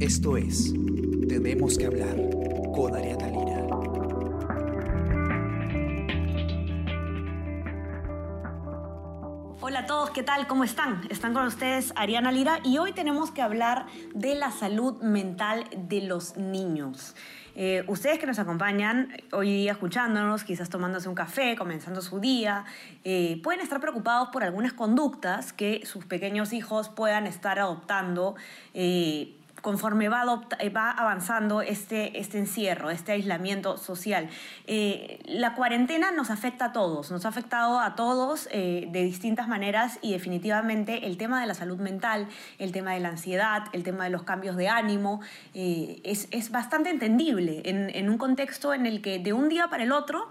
Esto es Tenemos que hablar con Ariana Lira. Hola a todos, ¿qué tal? ¿Cómo están? Están con ustedes Ariana Lira y hoy tenemos que hablar de la salud mental de los niños. Eh, ustedes que nos acompañan hoy día escuchándonos, quizás tomándose un café, comenzando su día, eh, pueden estar preocupados por algunas conductas que sus pequeños hijos puedan estar adoptando. eh, conforme va, eh, va avanzando este, este encierro, este aislamiento social. Eh, la cuarentena nos afecta a todos, nos ha afectado a todos eh, de distintas maneras y definitivamente el tema de la salud mental, el tema de la ansiedad, el tema de los cambios de ánimo, es, bastante entendible en, en un contexto en el que de un día para el otro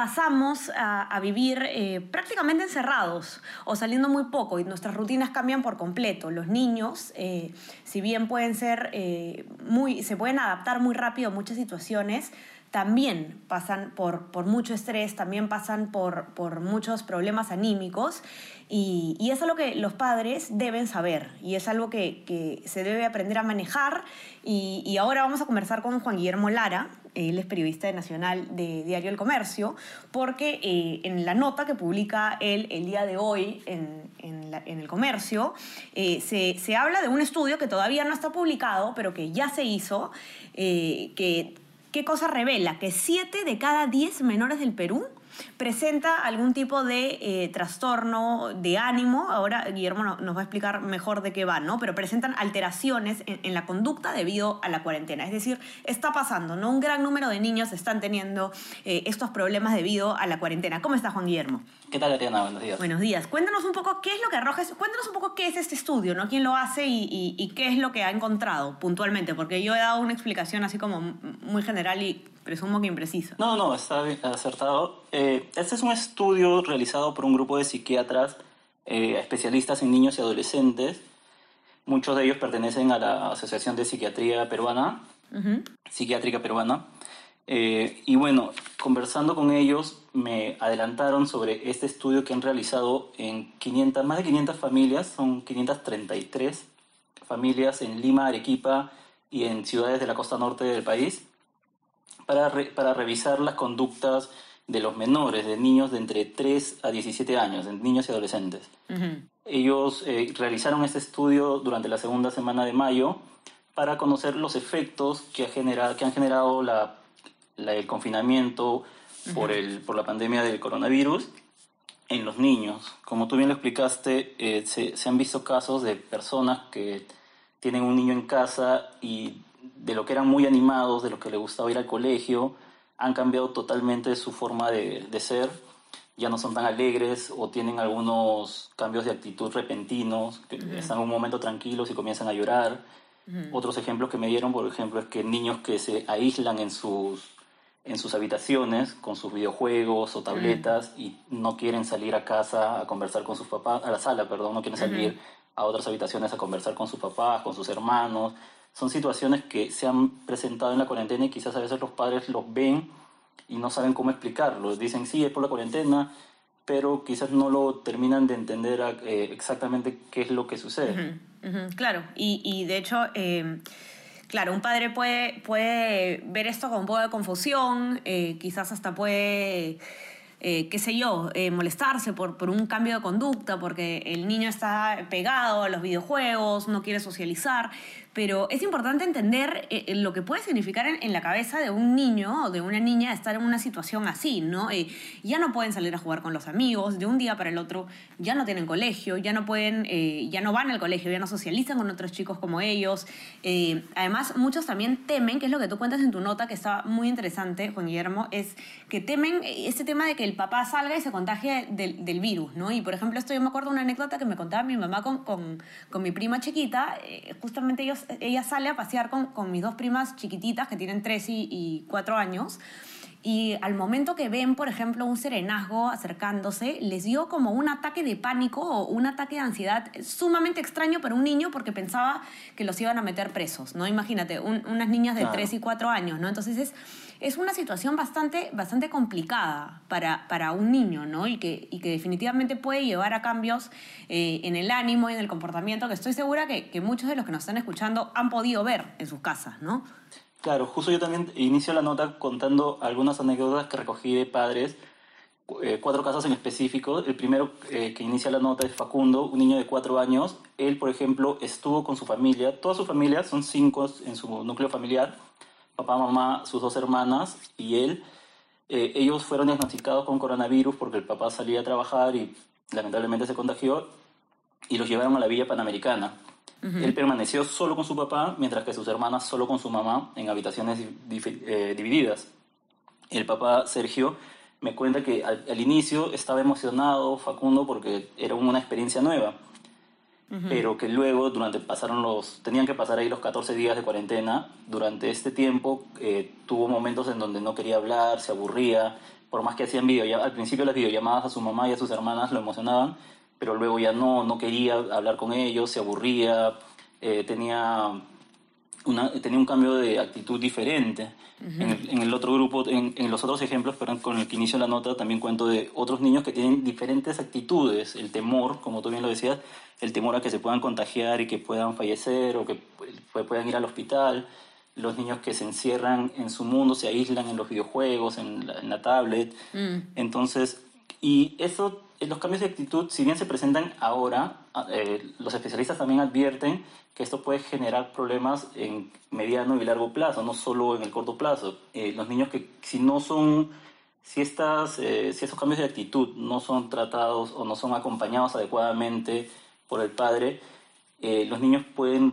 pasamos a, vivir eh, prácticamente encerrados o saliendo muy poco y nuestras rutinas cambian por completo. Los niños, eh, si bien pueden ser eh, muy, se pueden adaptar muy rápido a muchas situaciones, también pasan por, por mucho estrés, también pasan por, por muchos problemas anímicos y, y es algo que los padres deben saber y es algo que, se debe aprender a manejar y, ahora vamos a conversar con Juan Guillermo Lara, él es periodista de Nacional de Diario El Comercio, porque eh, en la nota que publica él el día de hoy en, El Comercio, eh, se, se habla de un estudio que todavía no está publicado, pero que ya se hizo, eh, que ¿qué cosa revela? Que 7 de cada 10 menores del Perú presenta algún tipo de eh, trastorno de ánimo. Ahora Guillermo no- nos va a explicar mejor de qué va, ¿no? Pero presentan alteraciones en, en la conducta debido a la cuarentena. Es decir, está pasando, ¿no? Un gran número de niños están teniendo eh, estos problemas debido a la cuarentena. ¿Cómo está Juan Guillermo? ¿Qué tal, Ariana? Buenos días. Buenos días. Cuéntanos un poco qué es lo que arroja, cuéntanos un poco qué es este estudio, ¿no? ¿Quién lo hace y, y- y qué es lo que ha encontrado puntualmente? Porque yo he dado una explicación así como muy general y presumo que imprecisa. No, no, está acertado. Eh, este es un estudio realizado por un grupo de psiquiatras eh, especialistas en niños y adolescentes. Muchos de ellos pertenecen a la Asociación de Psiquiatría Peruana, Ujú. Psiquiátrica Peruana. Eh, y bueno, conversando con ellos, me adelantaron sobre este estudio que han realizado en 500, más de 500 familias, son 533 familias en Lima, Arequipa y en ciudades de la costa norte del país, para, re- para revisar las conductas de los menores, de niños de entre 3 a 17 años, de niños y adolescentes. Ujú. Ellos eh, realizaron este estudio durante la segunda semana de mayo para conocer los efectos que, ha generado, que han generado la, la- el confinamiento por, el, por la pandemia del coronavirus en los niños. Como tú bien lo explicaste, eh, se, se han visto casos de personas que tienen un niño en casa y de lo que eran muy animados, de lo que les gustaba ir al colegio, han cambiado totalmente su forma de, de ser. Ya no son tan alegres o tienen algunos cambios de actitud repentinos, que están en un momento tranquilos y comienzan a llorar. Otros ejemplos que me dieron, por ejemplo, es que niños que se aíslan en sus, en sus habitaciones con sus videojuegos o tabletas y no quieren salir a casa a conversar con sus papás, a la sala, perdón, no quieren salir a otras habitaciones a conversar con sus papás, con sus hermanos. Son situaciones que se han presentado en la cuarentena y quizás a veces los padres los ven y no saben cómo explicarlo. Dicen, sí, es por la cuarentena, pero quizás no lo terminan de entender eh, exactamente qué es lo que sucede. Ujú, ujú, claro, y, y de hecho, eh, claro, un padre puede, puede ver esto con un poco de confusión, eh, quizás hasta puede, eh, qué sé yo, eh, molestarse por, por un cambio de conducta, porque el niño está pegado a los videojuegos, no quiere socializar, pero es importante entender eh, lo que puede significar en, en la cabeza de un niño o de una niña estar en una situación así, ¿no? Eh, ya no pueden salir a jugar con los amigos, de un día para el otro ya no tienen colegio, ya no pueden, eh, ya no van al colegio, ya no socializan con otros chicos como ellos. Eh, además, muchos también temen, que es lo que tú cuentas en tu nota, que está muy interesante, Juan Guillermo, es que temen este tema de que el papá salga y se contagie del, del virus, ¿no? Y por ejemplo, esto yo me acuerdo de una anécdota que me contaba mi mamá con, con, con mi prima chiquita, eh, justamente ellos, ella sale a pasear con, con mis dos primas chiquititas que tienen 3 y, y 4 años. y al momento que ven, por ejemplo, un serenazgo acercándose, les dio como un ataque de pánico o un ataque de ansiedad sumamente extraño para un niño porque pensaba que los iban a meter presos, ¿no? Imagínate, unas niñas de 3 y 4 años, ¿no? Entonces es, es una situación bastante, bastante complicada para, para un niño, ¿no? Y que, y que definitivamente puede llevar a cambios eh, en el ánimo y en el comportamiento que estoy segura que, que muchos de los que nos están escuchando han podido ver en sus casas, ¿no? Claro, justo yo también inicio la nota contando algunas anécdotas que recogí de padres, eh, cuatro casos en específico. El primero eh, que inicia la nota es Facundo, un niño de cuatro años. Él, por ejemplo, estuvo con su familia, toda su familia, son cinco en su núcleo familiar, papá, mamá, sus dos hermanas y él. Eh, ellos fueron diagnosticados con coronavirus porque el papá salía a trabajar y lamentablemente se contagió y los llevaron a la Villa Panamericana. Él permaneció solo con su papá, mientras que sus hermanas solo con su mamá en habitaciones eh, divididas. El papá Sergio me cuenta que al, inicio estaba emocionado Facundo porque era una experiencia nueva, pero que luego durante pasaron los tenían que pasar ahí los 14 días de cuarentena. Durante este tiempo eh, tuvo momentos en donde no quería hablar, se aburría, por más que hacían videollamadas, al principio las videollamadas a su mamá y a sus hermanas lo emocionaban, pero luego ya no, no quería hablar con ellos, se aburría, eh, tenía, una, tenía un cambio de actitud diferente. en, el, otro grupo, en, en, los otros ejemplos, pero con el que inicio la nota, también cuento de otros niños que tienen diferentes actitudes. El temor, como tú bien lo decías, el temor a que se puedan contagiar y que puedan fallecer o que puedan ir al hospital. Los niños que se encierran en su mundo, se aíslan en los videojuegos, en la, en la tablet. Mm. Entonces, y eso los cambios de actitud, si bien se presentan ahora, ah, eh, los especialistas también advierten que esto puede generar problemas en mediano y largo plazo, no solo en el corto plazo. Eh, los niños que si no son, si, estas, eh, si estos cambios de actitud no son tratados o no son acompañados adecuadamente por el padre, los niños pueden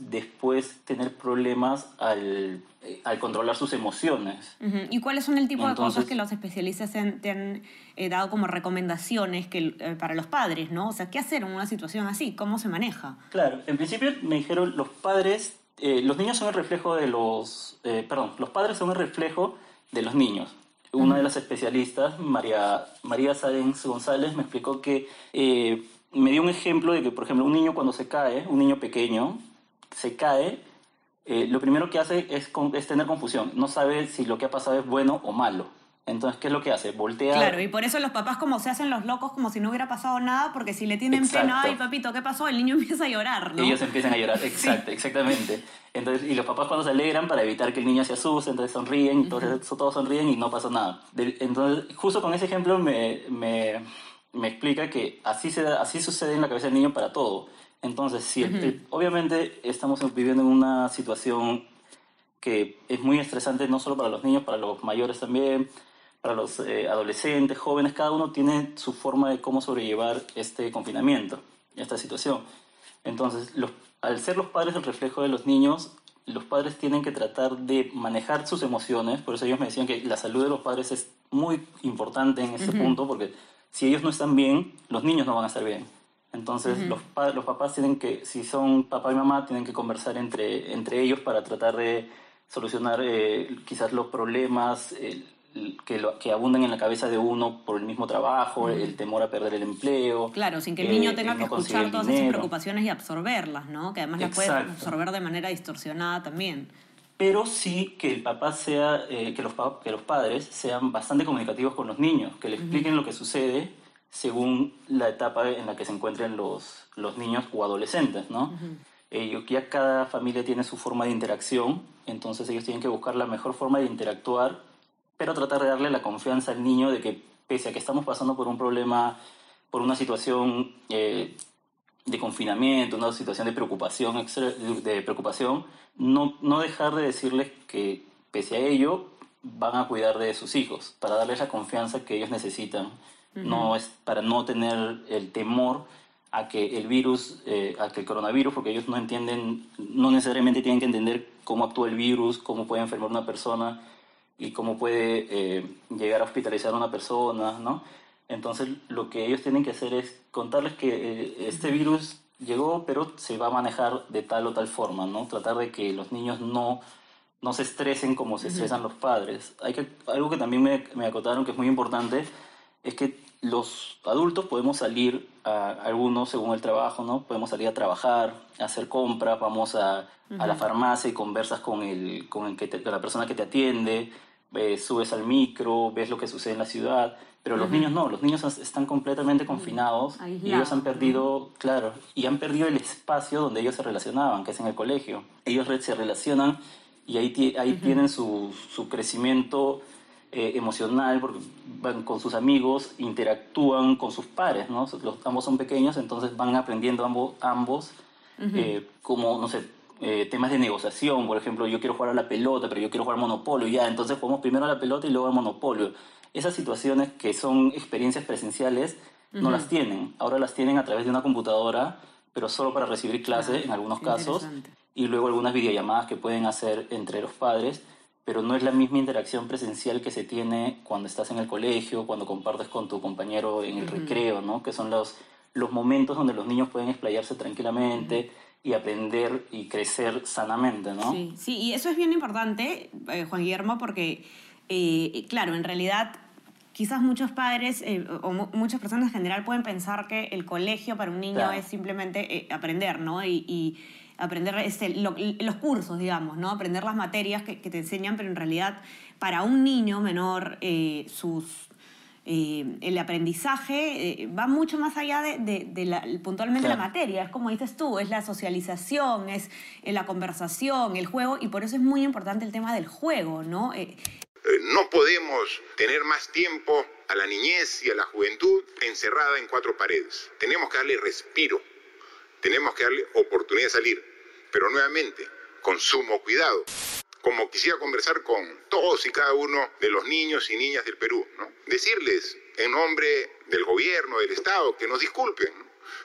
después tener problemas al, eh, al controlar sus emociones. ¿Y cuáles son el tipo de cosas que los especialistas te han eh, dado como recomendaciones que, eh, para los padres, ¿no? O sea, ¿qué hacer en una situación así? ¿Cómo se maneja? Claro, en principio me dijeron los padres, los niños son el reflejo de los, perdón, los padres son el reflejo de los niños. Una de las especialistas, María, María Sáenz González, me explicó que me dio un ejemplo de que, por ejemplo, un niño cuando se cae, un niño pequeño, se cae, eh, lo primero que hace es, es, tener confusión. No sabe si lo que ha pasado es bueno o malo. Entonces, ¿qué es lo que hace? Voltea. Claro, y por eso los papás como se hacen los locos como si no hubiera pasado nada, porque si le tienen pena, ay papito, ¿qué pasó? El niño empieza a llorar, ¿no? Ellos empiezan a llorar, exacto, exactamente. Entonces, y los papás cuando se alegran para evitar que el niño se asuste, entonces sonríen, entonces todos sonríen y no pasa nada. Entonces, justo con ese ejemplo me, me, me explica que así, se, así sucede en la cabeza del niño para todo. Entonces, obviamente estamos viviendo en una situación que es muy estresante no solo para los niños, para los mayores también, para los eh, adolescentes, jóvenes, cada uno tiene su forma de cómo sobrellevar este confinamiento, esta situación. Entonces, los, al ser los padres el reflejo de los niños, los padres tienen que tratar de manejar sus emociones, por eso ellos me decían que la salud de los padres es muy importante en este punto, porque si ellos no están bien, los niños no van a estar bien. Entonces los, los papás tienen que, si son papá y mamá, tienen que conversar entre, entre ellos para tratar de solucionar eh, quizás los problemas que, lo, que abundan en la cabeza de uno por el mismo trabajo, el temor a perder el empleo. Claro, sin que el niño tenga que escuchar todas esas preocupaciones y absorberlas, ¿no? Que además las puede absorber de manera distorsionada también pero sí que el papá sea, eh, que, los, que los padres sean bastante comunicativos con los niños, que le expliquen lo que sucede según la etapa en la que se encuentren los, los niños o adolescentes, ¿no? Uh ya cada familia tiene su forma de interacción, entonces ellos tienen que buscar la mejor forma de interactuar, pero tratar de darle la confianza al niño de que pese a que estamos pasando por un problema, por una situación eh, de confinamiento, una situación de preocupación, de preocupación no, no dejar de decirles que pese a ello van a cuidar de sus hijos, para darles la confianza que ellos necesitan no es para no tener el temor a que el virus, eh, a que el coronavirus, porque ellos no entienden, no necesariamente tienen que entender cómo actúa el virus, cómo puede enfermar una persona y cómo puede eh, llegar a hospitalizar a una persona, ¿no? Entonces lo que ellos tienen que hacer es contarles que eh, este virus llegó, pero se va a manejar de tal o tal forma, ¿no? Tratar de que los niños no no se estresen como se estresan los padres. Hay que, algo que también me, me acotaron que es muy importante es que los adultos podemos salir, a, algunos según el trabajo, ¿no? Podemos salir a trabajar, a hacer compras, vamos a, a la farmacia y conversas con, el, con, el que con la persona que te atiende, eh, subes al micro, ves lo que sucede en la ciudad, pero los niños no, los niños están completamente confinados y ellos han perdido, claro, y han perdido el espacio donde ellos se relacionaban, que es en el colegio. Ellos se relacionan y ahí, ahí tienen su, su crecimiento eh, emocional, porque van con sus amigos, interactúan con sus pares, ¿no? Los, ambos son pequeños, entonces van aprendiendo ambos, ambos eh, como, no sé, eh, temas de negociación, por ejemplo, yo quiero jugar a la pelota, pero yo quiero jugar monopolio, ya, entonces jugamos primero a la pelota y luego al monopolio. Esas situaciones que son experiencias presenciales no las tienen, ahora las tienen a través de una computadora, pero solo para recibir clase en algunos casos, y luego algunas videollamadas que pueden hacer entre los padres, pero no es la misma interacción presencial que se tiene cuando estás en el colegio, cuando compartes con tu compañero en el recreo, ¿no? Que son los, los momentos donde los niños pueden explayarse tranquilamente y aprender y crecer sanamente, ¿no? Sí, sí, y eso es bien importante, eh, Juan Guillermo, porque, eh, claro, en realidad quizás muchos padres eh, o muchas personas en general pueden pensar que el colegio para un niño es simplemente aprender, ¿no? y aprender este, los cursos, digamos, ¿no? Aprender las materias que, te enseñan, pero en realidad para un niño menor eh, sus, eh, el aprendizaje eh, va mucho más allá de, la, puntualmente la materia. Es como dices tú, es la socialización, es la conversación, el juego, y por eso es muy importante el tema del juego, ¿no? No podemos tener más tiempo a la niñez y a la juventud encerrada en cuatro paredes. Tenemos que darle respiro, tenemos que darle oportunidad de salir pero nuevamente, con sumo cuidado. Como quisiera conversar con todos y cada uno de los niños y niñas del Perú, decirles en nombre del gobierno, del Estado, que nos disculpen,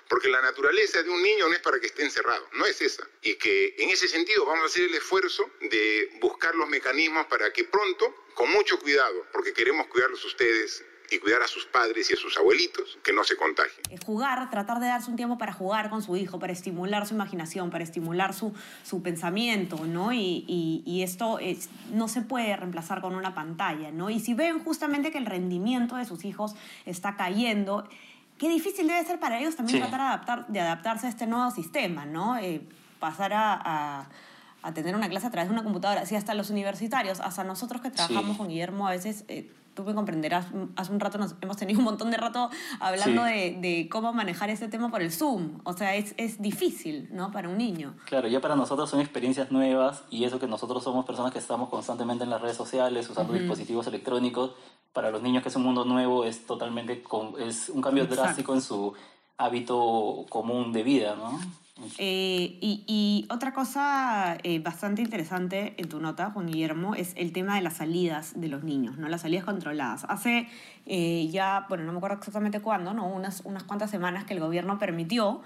porque la naturaleza de un niño no es para que esté encerrado, no es esa. Y que en ese sentido vamos a hacer el esfuerzo de buscar los mecanismos para que pronto, con mucho cuidado, porque queremos cuidarlos ustedes y cuidar a sus padres y a sus abuelitos que no se contagien. Jugar, tratar de darse un tiempo para jugar con su hijo, para estimular su imaginación, para estimular su, su pensamiento, ¿no? Y, y, esto es, no se puede reemplazar con una pantalla, ¿no? Y si ven justamente que el rendimiento de sus hijos está cayendo, qué difícil debe ser para ellos también tratar de, adaptar, de adaptarse a este nuevo sistema, ¿no? Eh, pasar a, a, tener una clase a través de una computadora. Si hasta los universitarios, hasta nosotros que trabajamos con Guillermo, a veces... Eh, tú me comprenderás, hace un rato nos hemos tenido un montón de rato hablando de, de, cómo manejar ese tema por el Zoom. O sea, es, es, difícil, ¿no? Para un niño. Claro, ya para nosotros son experiencias nuevas y eso que nosotros somos personas que estamos constantemente en las redes sociales, usando dispositivos electrónicos, para los niños que es un mundo nuevo es totalmente, es un cambio drástico en su hábito común de vida, ¿no? Eh, y, otra cosa eh, bastante interesante en tu nota, Juan Guillermo, es el tema de las salidas de los niños, ¿no? Las salidas controladas. Hace eh, ya, bueno, no me acuerdo exactamente cuándo, ¿no? Unas, unas cuantas semanas que el gobierno permitió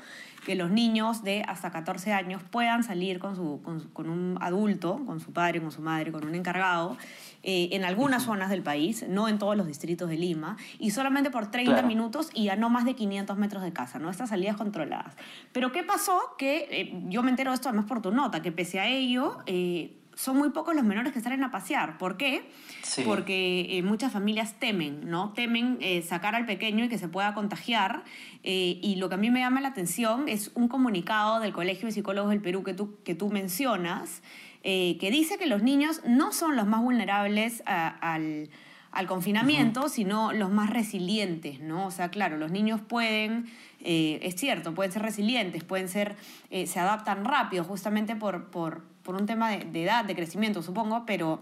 que los niños de hasta 14 años puedan salir con, su, con, un adulto, con su padre, con su madre, con un encargado, eh, en algunas zonas del país, no en todos los distritos de Lima, y solamente por 30 minutos y a no más de 500 metros de casa, ¿no? Estas salidas controladas. Pero ¿qué pasó? Que eh, yo me entero de esto además por tu nota, que pese a ello... Eh, son muy pocos los menores que salen a pasear. ¿Por qué? Porque muchas familias temen, ¿no? Temen sacar al pequeño y que se pueda contagiar. y lo que a mí me llama la atención es un comunicado del Colegio de Psicólogos del Perú que tú, que tú mencionas, eh, que dice que los niños no son los más vulnerables al, confinamiento, sino los más resilientes, ¿no? O sea, claro, los niños pueden, eh, es cierto, pueden ser resilientes, pueden ser, eh, se adaptan rápido justamente por, por, un tema de, edad, de crecimiento, supongo, pero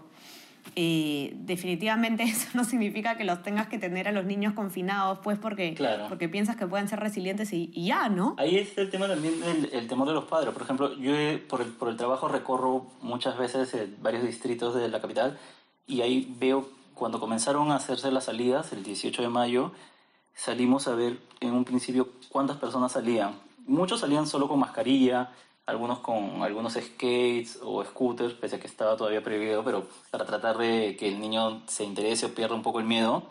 eh, definitivamente eso no significa que los tengas que tener a los niños confinados, pues porque, porque piensas que pueden ser resilientes y, ya, ¿no? Ahí es el tema también del el temor de los padres. Por ejemplo, yo por, el, por el trabajo recorro muchas veces varios distritos de la capital y ahí veo cuando comenzaron a hacerse las salidas, el 18 de mayo, salimos a ver en un principio cuántas personas salían. Muchos salían solo con mascarilla, algunos con algunos skates o scooters, pese a que estaba todavía prohibido, pero para tratar de que el niño se interese o pierda un poco el miedo.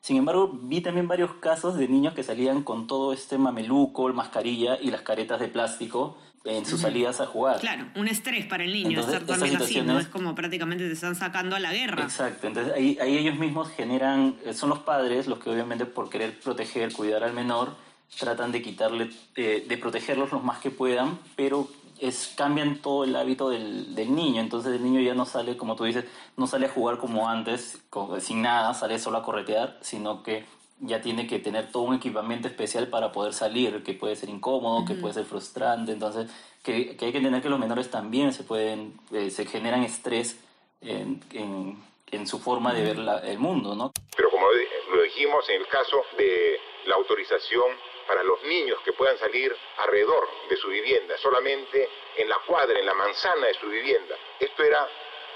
Sin embargo, vi también varios casos de niños que salían con todo este mameluco, mascarilla y las caretas de plástico, en sus salidas a jugar. Claro, un estrés para el niño Entonces, estar también así, ¿no? Es como prácticamente te están sacando a la guerra. Exacto, entonces ahí, ahí ellos mismos generan, eh, son los padres los que obviamente por querer proteger, cuidar al menor, tratan de quitarle, eh, de protegerlos lo más que puedan, pero es, cambian todo el hábito del, del niño, entonces el niño ya no sale, como tú dices, no sale a jugar como antes, sin nada, sale solo a corretear, sino que ya tiene que tener todo un equipamiento especial para poder salir, que puede ser incómodo, que puede ser frustrante, entonces que, que hay que entender que los menores también se pueden, eh, se generan estrés en, en- en su forma de ver la- el mundo, ¿no? Pero como lo dijimos en el caso de la autorización para los niños que puedan salir alrededor de su vivienda, solamente en la cuadra, en la manzana de su vivienda. Esto era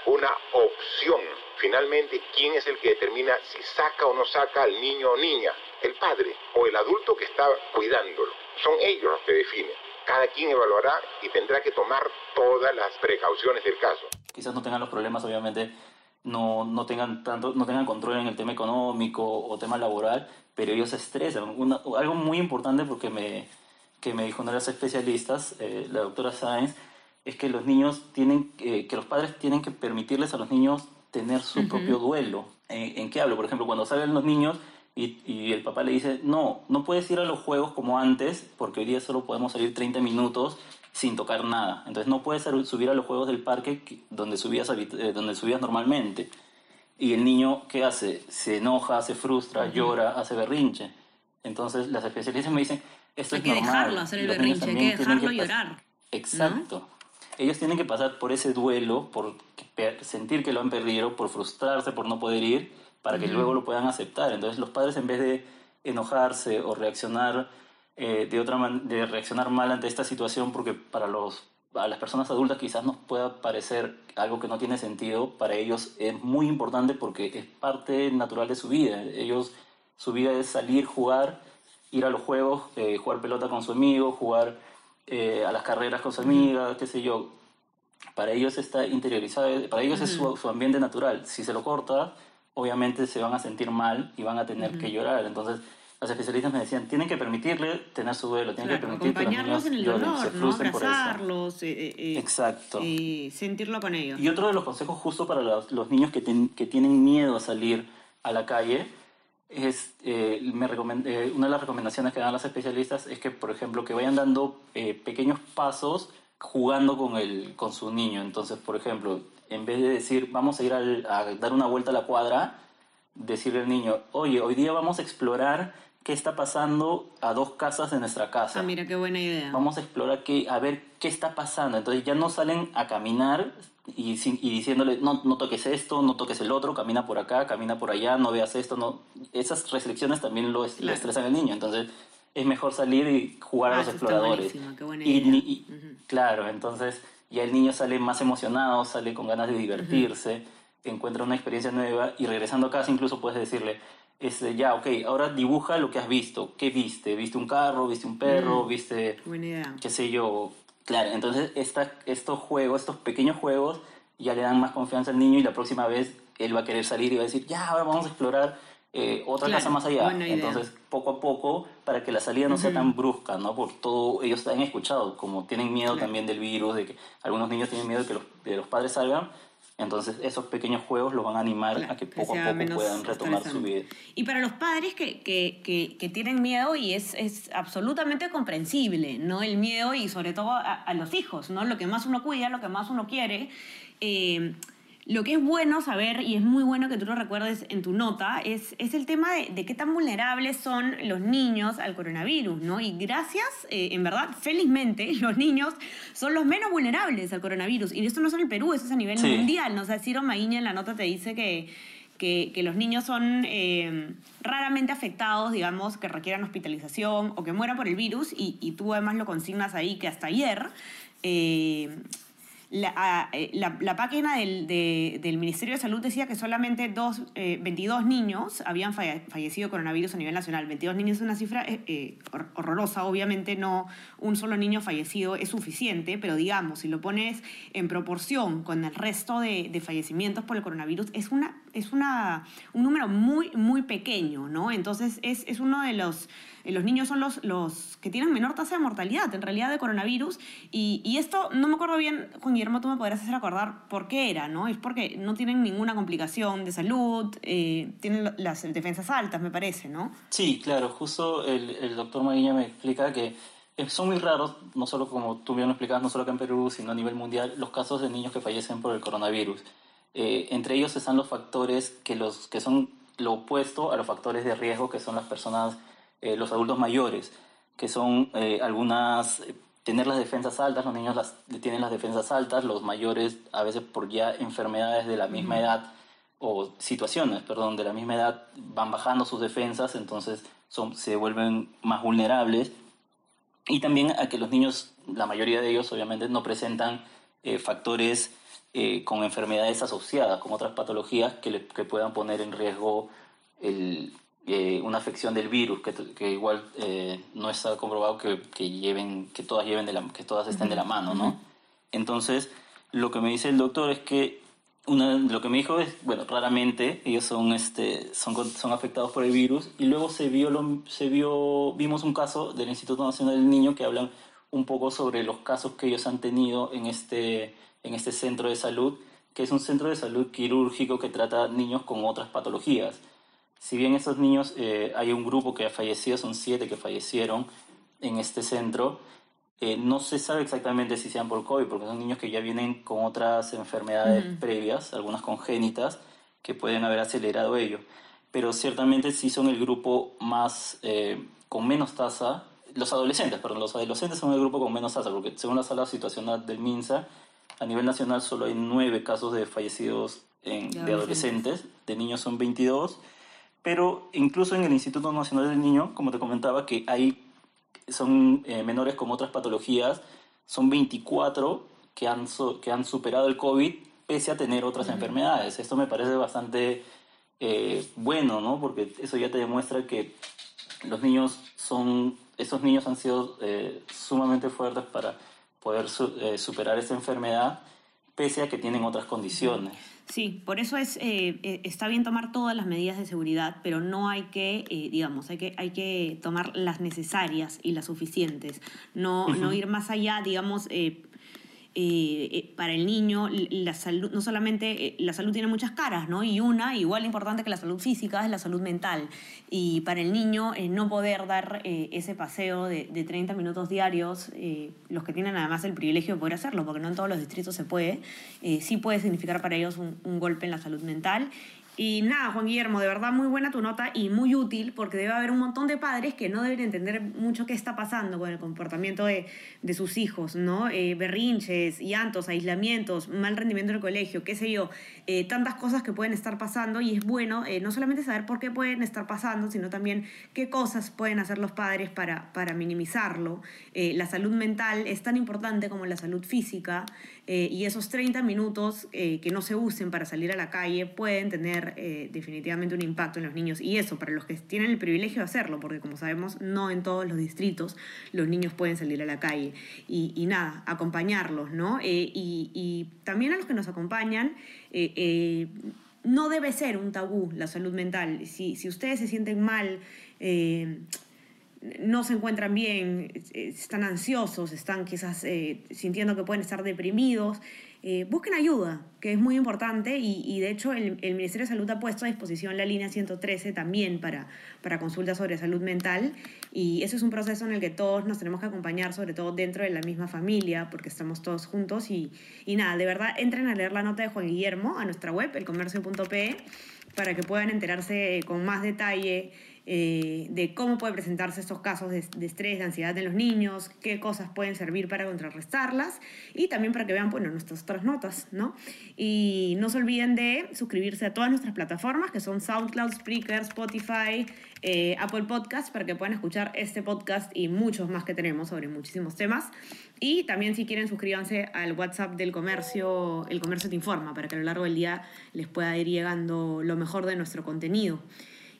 una opción. Finalmente, ¿quién es el que determina si saca o no saca al niño o niña? El padre o el adulto que está cuidándolo. Son ellos los que definen. Cada quien evaluará y tendrá que tomar todas las precauciones del caso. quizás no tengan los problemas, obviamente, no, no, tengan tanto, no tengan control en el tema económico o tema laboral, pero ellos se estresan. Una- algo muy importante porque me, que me dijo una de las especialistas, eh, la doctora Sáenz, es que los niños tienen, eh, que los padres tienen que permitirles a los niños tener su propio duelo. ¿En, en qué hablo? Por ejemplo, cuando salen los niños y, y el papá le dice, no, no puedes ir a los juegos como antes, porque hoy día solo podemos salir 30 minutos sin tocar nada. Entonces no puedes subir a los juegos del parque que- donde subías, eh, donde subías normalmente. Y el niño, ¿qué hace? Se enoja, se frustra, llora, hace berrinche. Entonces las especialistas me dicen, esto Hay es que dejarlo hacer el Los berrinche, hay que dejarlo pas- llorar. Exacto. Ellos tienen que pasar por ese duelo, por sentir que lo han perdido, por frustrarse, por no poder ir, para que luego lo puedan aceptar. Entonces los padres en vez de enojarse o reaccionar eh, de otra man- de reaccionar mal ante esta situación, porque para los a las personas adultas quizás nos pueda parecer algo que no tiene sentido, para ellos es muy importante porque es parte natural de su vida. Ellos, su vida es salir, jugar, ir a los juegos, eh, jugar pelota con su amigo, jugar eh, a las carreras con su amiga, qué sé yo. Para ellos está interiorizado, para ellos es su, su ambiente natural. Si se lo corta, obviamente se van a sentir mal y van a tener que llorar. Entonces, las especialistas me decían, tienen que permitirle tener su duelo, tienen Claro, que permitir que los niños en el lloren, dolor, se ¿no? frustren por eso. Abrazarlos, eh, eh, eh, Exacto. eh, sentirlo con ellos. Y otro de los consejos justo para los, los niños que, ten- que tienen miedo a salir a la calle es, eh, me eh, una de las recomendaciones que dan los especialistas es que, por ejemplo, que vayan dando eh, pequeños pasos jugando con, el, con su niño. Entonces, por ejemplo, en vez de decir, vamos a ir al- a dar una vuelta a la cuadra, decirle al niño, oye, hoy día vamos a explorar qué está pasando a dos casas de nuestra casa. Ah, mira, qué buena idea. Vamos a explorar qué, a ver qué está pasando. Entonces ya no salen a caminar y, y diciéndole, no, no toques esto, no toques el otro, camina por acá, camina por allá, no veas esto. no Esas restricciones también lo, est- lo Claro. estresan al niño. Entonces es mejor salir y jugar Ah, a los exploradores. qué buena Y idea. ni- y- Claro, entonces ya el niño sale más emocionado, sale con ganas de divertirse, encuentra una experiencia nueva y regresando a casa incluso puedes decirle, este, ya, ok, ahora dibuja lo que has visto. ¿Qué viste? ¿Viste un carro? ¿Viste un perro? ¿Viste Buena idea. qué sé yo. Claro, entonces esta, estos juegos, estos pequeños juegos, ya le dan más confianza al niño y la próxima vez él va a querer salir y va a decir, ya, ahora vamos a explorar eh, otra Claro, casa más allá. Entonces, poco a poco, para que la salida no sea tan brusca, ¿no? Por todo, ellos han escuchado, como tienen miedo Claro. también del virus, de que algunos niños tienen miedo de que los, de los padres salgan, entonces esos pequeños juegos los van a animar Claro, a que que poco a poco puedan retomar su vida. Y para los padres que, que, que, que tienen miedo, y es, es absolutamente comprensible, ¿no? El miedo y sobre todo a, a los hijos, ¿no? Lo que más uno cuida, lo que más uno quiere. Eh, lo que es bueno saber, y es muy bueno que tú lo recuerdes en tu nota, es, es el tema de, de qué tan vulnerables son los niños al coronavirus, ¿no? Y gracias, eh, en verdad, felizmente, los niños son los menos vulnerables al coronavirus. Y esto no solo en Perú, eso es a nivel Sí. mundial, ¿no? O sea, Ciro Maguiña en la nota te dice que, que, que los niños son eh, raramente afectados, digamos, que requieran hospitalización o que mueran por el virus, y, y tú además lo consignas ahí que hasta ayer eh, la, eh, la, la página del, del, Ministerio de Salud decía que solamente dos, 22 eh, niños habían fallecido coronavirus a nivel nacional. 22 niños es una cifra eh, horrorosa, obviamente no un solo niño fallecido es suficiente, pero digamos, si lo pones en proporción con el resto de, de fallecimientos por el coronavirus, es, una, es una, un número muy, muy pequeño, ¿no? Entonces es, es uno de los los niños son los, los que tienen menor tasa de mortalidad, en realidad, de coronavirus. Y, y, esto, no me acuerdo bien, Juan Guillermo, tú me podrás hacer acordar por qué era, ¿no? Es porque no tienen ninguna complicación de salud, eh, tienen las defensas altas, me parece, ¿no? Sí, claro, justo el, el doctor Maguilla me explica que son muy raros, no solo como tú bien lo explicabas, no solo acá en Perú, sino a nivel mundial, los casos de niños que fallecen por el coronavirus. Eh, entre ellos están los factores que, los, que son lo opuesto a los factores de riesgo, que son las personas eh, los adultos mayores, que son eh, algunas, eh, tener las defensas altas, los niños las, tienen las defensas altas, los mayores a veces por ya enfermedades de la misma edad o situaciones, perdón, de la misma edad van bajando sus defensas, entonces son, se vuelven más vulnerables. Y también a que los niños, la mayoría de ellos obviamente no presentan factores con enfermedades asociadas, con otras patologías que, que puedan poner en riesgo el, eh, una afección del virus, que, que igual eh, no está comprobado que, que, lleven, que todas, lleven de la, que todas estén de la mano, ¿no? Entonces, lo que me dice el doctor es que una, lo que me dijo es, bueno, raramente ellos son, este, son, son afectados por el virus y luego se vio, lo, se vio, vimos un caso del Instituto Nacional del Niño que hablan un poco sobre los casos que ellos han tenido en este, en este centro de salud, que es un centro de salud quirúrgico que trata niños con otras patologías si bien estos niños, eh, hay un grupo que ha fallecido, son siete que fallecieron en este centro, eh, no se sabe exactamente si sean por COVID, porque son niños que ya vienen con otras enfermedades previas, algunas congénitas, que pueden haber acelerado ello. Pero ciertamente sí son el grupo más, eh, con menos tasa, los adolescentes, perdón, los adolescentes son el grupo con menos tasa, porque según la sala situacional del MINSA, a nivel nacional solo hay nueve casos de fallecidos en, de adolescentes, de niños son 22 pero incluso en el Instituto Nacional del Niño, como te comentaba, que hay, son eh, menores con otras patologías, son 24 que han, que han superado el COVID pese a tener otras enfermedades. Esto me parece bastante eh, bueno, ¿no? Porque eso ya te demuestra que los niños son, estos niños han sido eh, sumamente fuertes para poder superar esta enfermedad pese a que tienen otras condiciones. Sí, por eso es, eh, eh, está bien tomar todas las medidas de seguridad, pero no hay que, eh, digamos, hay que, hay que tomar las necesarias y las suficientes, no, no ir más allá, digamos, eh, eh, para el niño la salud, no solamente eh, la salud tiene muchas caras, ¿no? Y una, igual importante que la salud física, es la salud mental. Y para el niño no poder dar ese paseo de, de, 30 minutos diarios, los que tienen además el privilegio de poder hacerlo, porque no en todos los distritos se puede, sí puede significar para ellos un golpe en la salud mental y nada, Juan Guillermo, de verdad muy buena tu nota y muy útil porque debe haber un montón de padres que no deben entender mucho qué está pasando con el comportamiento de, de sus hijos, ¿no? Eh, berrinches, llantos, aislamientos, mal rendimiento en el colegio, qué sé yo, eh, tantas cosas que pueden estar pasando y es bueno eh, no solamente saber por qué pueden estar pasando, sino también qué cosas pueden hacer los padres para, para minimizarlo. la salud mental es tan importante como la salud física y esos 30 minutos que no se usen para salir a la calle pueden tener eh, definitivamente un impacto en los niños. Y eso, para los que tienen el privilegio de hacerlo, porque como sabemos, no en todos los distritos los niños pueden salir a la calle. Y, nada, acompañarlos, ¿no? Eh, y, también a los que nos acompañan, eh, no debe ser un tabú la salud mental. Si, si ustedes se sienten mal, no se encuentran bien, están ansiosos, están quizás sintiendo que pueden estar deprimidos, eh, busquen ayuda, que es muy importante y, de hecho el, Ministerio de Salud ha puesto a disposición la línea 113 también para, para consultas sobre salud mental y eso es un proceso en el que todos nos tenemos que acompañar, sobre todo dentro de la misma familia, porque estamos todos juntos y, y nada, de verdad entren a leer la nota de Juan Guillermo a nuestra web, elcomercio.pe, para que puedan enterarse con más detalle eh, de cómo pueden presentarse estos casos de, estrés, de ansiedad en los niños, qué cosas pueden servir para contrarrestarlas y también para que vean bueno, nuestras otras notas, ¿no? Y no se olviden de suscribirse a todas nuestras plataformas que son SoundCloud, Spreaker, Spotify, eh, Apple Podcast para que puedan escuchar este podcast y muchos más que tenemos sobre muchísimos temas. Y también si quieren suscríbanse al WhatsApp del comercio, el comercio te informa, para que a lo largo del día les pueda ir llegando lo mejor de nuestro contenido.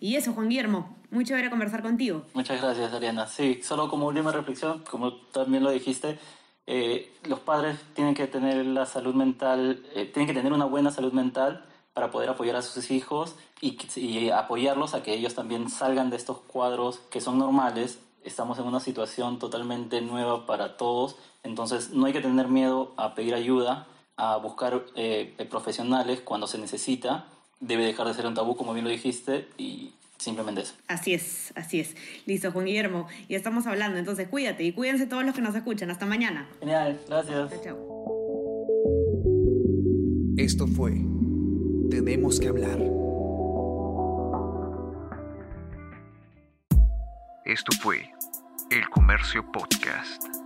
Y eso, Juan Guillermo, muy chévere conversar contigo. Muchas gracias, Ariana. Sí, solo como última reflexión, como también lo dijiste, eh, los padres tienen que tener la salud mental, eh, tienen que tener una buena salud mental para poder apoyar a sus hijos y, apoyarlos a que ellos también salgan de estos cuadros que son normales. Estamos en una situación totalmente nueva para todos, entonces no hay que tener miedo a pedir ayuda, a buscar eh, profesionales cuando se necesita debe dejar de ser un tabú, como bien lo dijiste, y simplemente eso. Así es, así es. Listo, Juan Guillermo, ya estamos hablando, entonces cuídate y cuídense todos los que nos escuchan. Hasta mañana. Genial, gracias. Chao, chao. Esto fue Tenemos que hablar. Esto fue El Comercio Podcast.